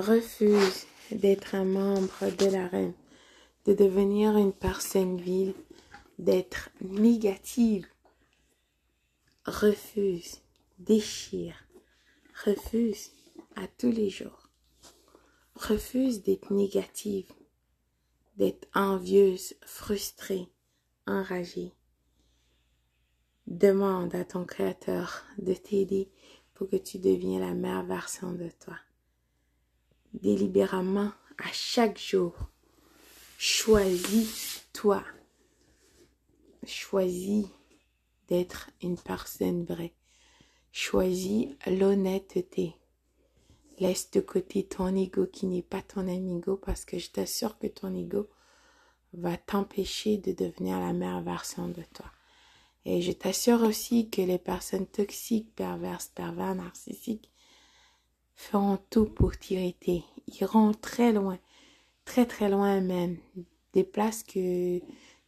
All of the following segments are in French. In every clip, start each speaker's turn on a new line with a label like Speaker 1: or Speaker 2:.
Speaker 1: refuse d'être un membre de la reine, de devenir une personne vile, d'être négative, refuse, déchire, refuse à tous les jours, refuse d'être négative, d'être envieuse, frustrée, enragée. Demande à ton Créateur de t'aider pour que tu deviennes la meilleure version de toi. Délibérément, à chaque jour, choisis-toi. Choisis d'être une personne vraie. Choisis l'honnêteté. Laisse de côté ton ego qui n'est pas ton amigo parce que je t'assure que ton ego va t'empêcher de devenir la meilleure version de toi. Et je t'assure aussi que les personnes toxiques, perverses, pervers, narcissiques feront tout pour t'irriter. Iront très loin, très très loin même. Des places que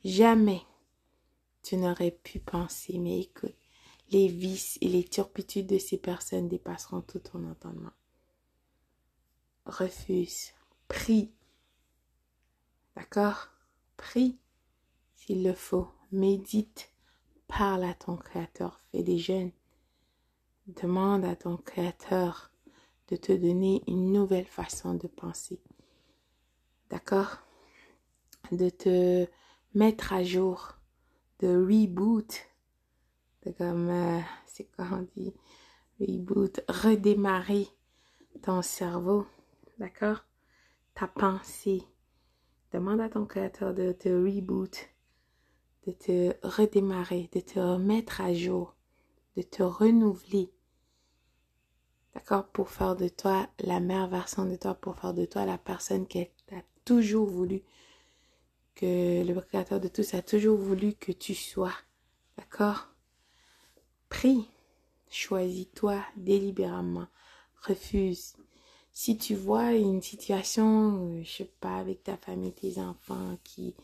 Speaker 1: jamais tu n'aurais pu penser. Mais écoute, les vices et les turpitudes de ces personnes dépasseront tout ton entendement. Refuse, prie. D'accord? Prie s'il le faut. Médite. Parle à ton Créateur. Fais des jeûnes. Demande à ton Créateur de te donner une nouvelle façon de penser. D'accord? De te mettre à jour. De reboot. De comme, euh, c'est quoi on dit? Reboot. Redémarrer ton cerveau. D'accord? Ta pensée Demande à ton créateur de te reboot, de te redémarrer, de te remettre à jour, de te renouveler. D'accord? Pour faire de toi la meilleure version de toi, pour faire de toi la personne qui a toujours voulu, que le créateur de tous a toujours voulu que tu sois. D'accord? Prie, choisis-toi délibérément, refuse. Si tu vois une situation, euh, je sais pas, avec ta famille, tes enfants, qui,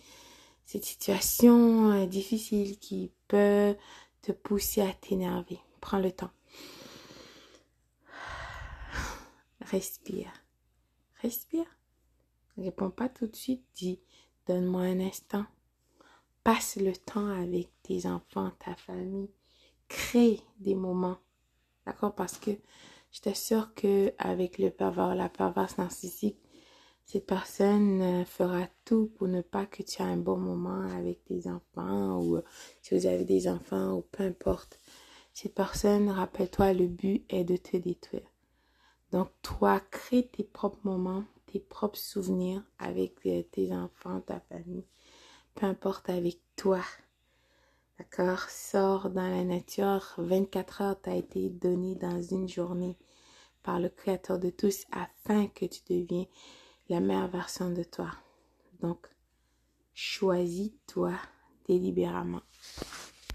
Speaker 1: cette situation difficile qui peut te pousser à t'énerver, prends le temps. Respire. Respire. Réponds pas tout de suite, dis, donne-moi un instant. Passe le temps avec tes enfants, ta famille. Crée des moments. D'accord? Parce que je t'assure que avec le pervers, la perverse narcissique, cette personne euh, fera tout pour ne pas que tu aies un bon moment avec tes enfants ou si vous avez des enfants ou peu importe. Cette personne, rappelle-toi, le but est de te détruire. Donc toi, crée tes propres moments, tes propres souvenirs avec euh, tes enfants, ta famille, peu importe avec toi. D'accord? Sors dans la nature. 24 heures t'a été donné dans une journée par le Créateur de tous afin que tu deviens la meilleure version de toi. Donc, choisis-toi délibérément.